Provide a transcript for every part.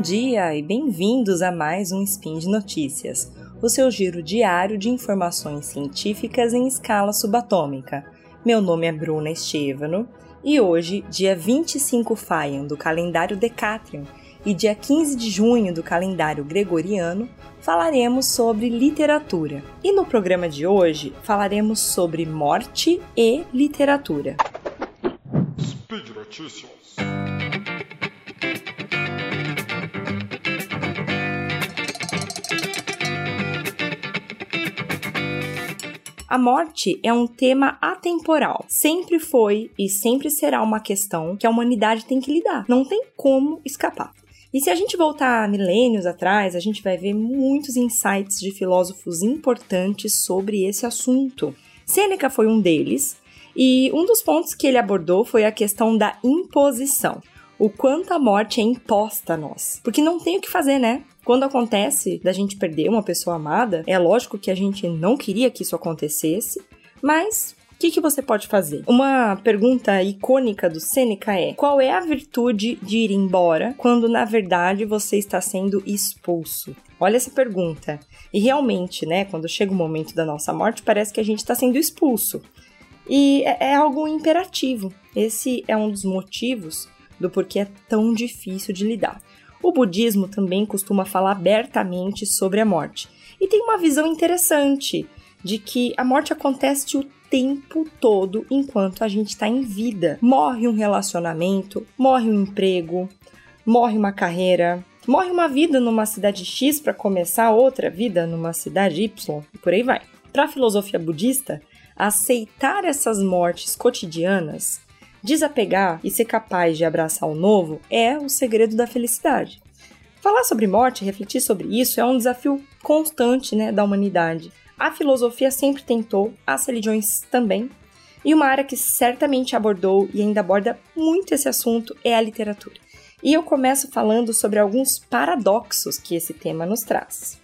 Bom dia e bem-vindos a mais um Spin de Notícias, o seu giro diário de informações científicas em escala subatômica. Meu nome é Bruna Estevano e hoje, dia 25 Faian do calendário Decatrium e dia 15 de junho do calendário gregoriano, falaremos sobre literatura. E no programa de hoje falaremos sobre morte e literatura. Speed Notícias. A morte é um tema atemporal. Sempre foi e sempre será uma questão que a humanidade tem que lidar. Não tem como escapar. E se a gente voltar milênios atrás, a gente vai ver muitos insights de filósofos importantes sobre esse assunto. Sêneca foi um deles, e um dos pontos que ele abordou foi a questão da imposição. O quanto a morte é imposta a nós. Porque não tem o que fazer, né? Quando acontece da gente perder uma pessoa amada, é lógico que a gente não queria que isso acontecesse, mas o que, que, você pode fazer? Uma pergunta icônica do Sêneca é: qual é a virtude de ir embora quando na verdade você está sendo expulso? Olha essa pergunta. E realmente, né, quando chega o momento da nossa morte, parece que a gente está sendo expulso. E é, é algo imperativo. Esse é um dos motivos do porquê é tão difícil de lidar. O budismo também costuma falar abertamente sobre a morte e tem uma visão interessante de que a morte acontece o tempo todo enquanto a gente está em vida. Morre um relacionamento, morre um emprego, morre uma carreira, morre uma vida numa cidade X para começar outra vida numa cidade Y e por aí vai. Para a filosofia budista, aceitar essas mortes cotidianas Desapegar e ser capaz de abraçar o novo é o segredo da felicidade. Falar sobre morte, refletir sobre isso é um desafio constante né, da humanidade. A filosofia sempre tentou, as religiões também, e uma área que certamente abordou e ainda aborda muito esse assunto é a literatura. E eu começo falando sobre alguns paradoxos que esse tema nos traz.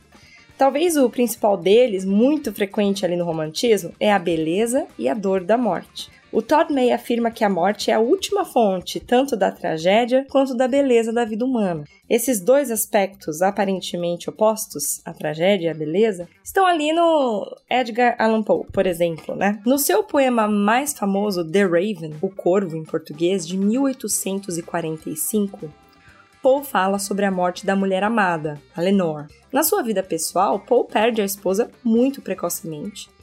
Talvez o principal deles, muito frequente ali no romantismo, é a beleza e a dor da morte. O Todd May afirma que a morte é a última fonte tanto da tragédia quanto da beleza da vida humana. Esses dois aspectos aparentemente opostos, a tragédia e a beleza, estão ali no Edgar Allan Poe, por exemplo, né? No seu poema mais famoso, The Raven, O Corvo em português, de 1845, Poe fala sobre a morte da mulher amada, a Lenore. Na sua vida pessoal, Poe perde a esposa muito precocemente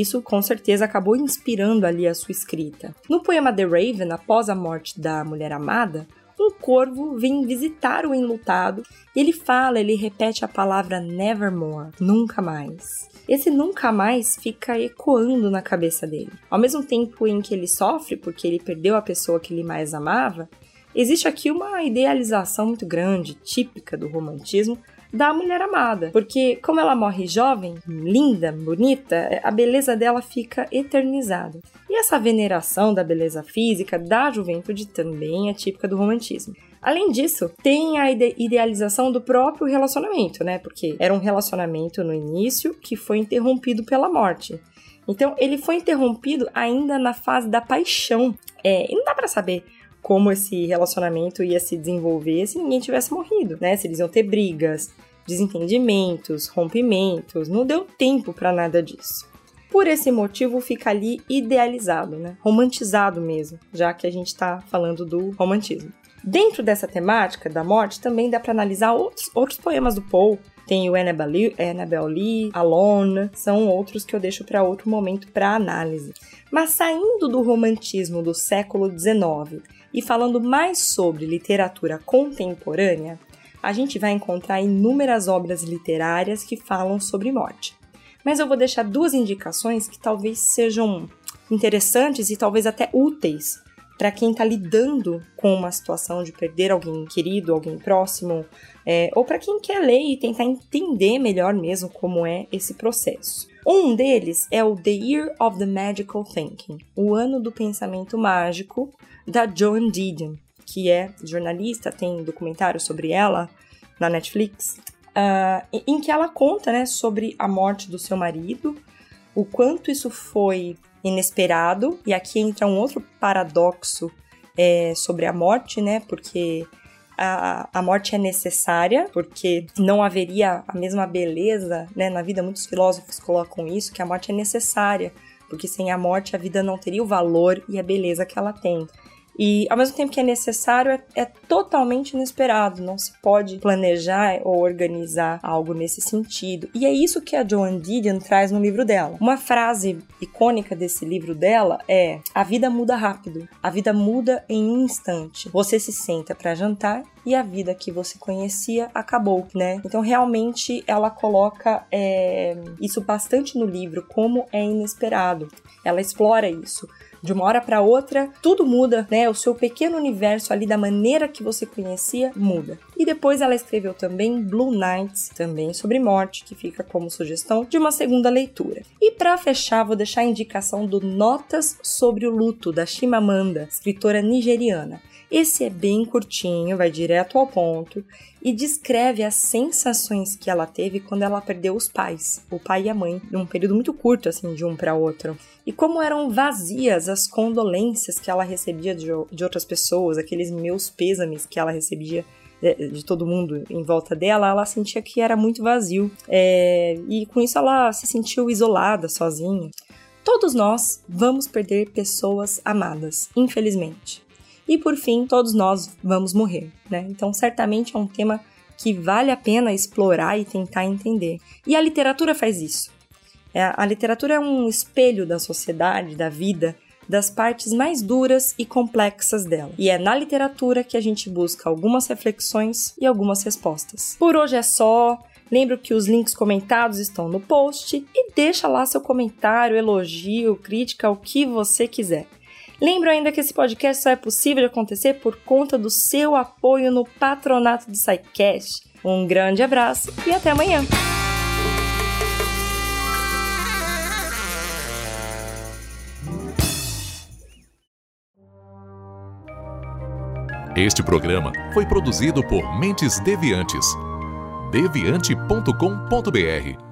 isso com certeza acabou inspirando ali a sua escrita. No poema The Raven, após a morte da mulher amada, um corvo vem visitar o enlutado e ele fala, ele repete a palavra nevermore, nunca mais. Esse nunca mais fica ecoando na cabeça dele. Ao mesmo tempo em que ele sofre porque ele perdeu a pessoa que ele mais amava, existe aqui uma idealização muito grande, típica do romantismo, da mulher amada. Porque, como ela morre jovem, linda, bonita, a beleza dela fica eternizada. E essa veneração da beleza física da juventude também é típica do romantismo. Além disso, tem a ide idealização do próprio relacionamento, né? Porque era um relacionamento no início que foi interrompido pela morte. Então, ele foi interrompido ainda na fase da paixão. É, e não dá para saber como esse relacionamento ia se desenvolver se ninguém tivesse morrido, né? Se eles iam ter brigas, desentendimentos, rompimentos, não deu tempo para nada disso. Por esse motivo fica ali idealizado, né? Romantizado mesmo, já que a gente está falando do romantismo. Dentro dessa temática da morte também dá para analisar outros, outros poemas do Poe, tem o Annabelle, Lee, Alone, são outros que eu deixo para outro momento para análise. Mas saindo do romantismo do século XIX e falando mais sobre literatura contemporânea, a gente vai encontrar inúmeras obras literárias que falam sobre morte. Mas eu vou deixar duas indicações que talvez sejam interessantes e talvez até úteis para quem está lidando com uma situação de perder alguém querido, alguém próximo, é, ou para quem quer ler e tentar entender melhor mesmo como é esse processo. Um deles é o The Year of the Magical Thinking, o ano do pensamento mágico, da Joan Didion, que é jornalista, tem documentário sobre ela na Netflix, uh, em que ela conta né, sobre a morte do seu marido, o quanto isso foi inesperado, e aqui entra um outro paradoxo é, sobre a morte, né? Porque a, a morte é necessária, porque não haveria a mesma beleza, né? Na vida, muitos filósofos colocam isso, que a morte é necessária, porque sem a morte a vida não teria o valor e a beleza que ela tem. E ao mesmo tempo que é necessário, é, é, totalmente inesperado. Não se pode planejar ou organizar algo nesse sentido. E é isso que a Joan Didion traz no livro dela. Uma frase icônica desse livro dela é: A vida muda rápido, a vida muda em um instante. Você se senta para jantar e a vida que você conhecia acabou, né? Então realmente ela coloca é, isso bastante no livro, como é inesperado. Ela explora isso de uma hora para outra, tudo muda, né? O seu pequeno universo ali da maneira que você conhecia muda. E depois ela escreveu também Blue Nights, também sobre morte, que fica como sugestão de uma segunda leitura. E para fechar, vou deixar a indicação do Notas sobre o Luto da Chimamanda, escritora nigeriana. Esse é bem curtinho, vai direto ao ponto e descreve as sensações que ela teve quando ela perdeu os pais, o pai e a mãe, num período muito curto assim de um para outro. E como eram vazias as condolências que ela recebia de, de outras pessoas, aqueles meus pêsames que ela recebia de, de todo mundo em volta dela, ela sentia que era muito vazio. É, e com isso ela se sentiu isolada, sozinha. Todos nós vamos perder pessoas amadas, infelizmente. E por fim, todos nós vamos morrer, né? Então, certamente é um tema que vale a pena explorar e tentar entender. E a literatura faz isso. É, a literatura é um espelho da sociedade, da vida, das partes mais duras e complexas dela. E é na literatura que a gente busca algumas reflexões e algumas respostas. Por hoje é só. Lembro que os links comentados estão no post e deixa lá seu comentário, elogio, crítica, o que você quiser. Lembro ainda que esse podcast só é possível de acontecer por conta do seu apoio no patronato do SciCast. Um grande abraço e até amanhã! Este programa foi produzido por Mentes Deviantes. deviante.com.br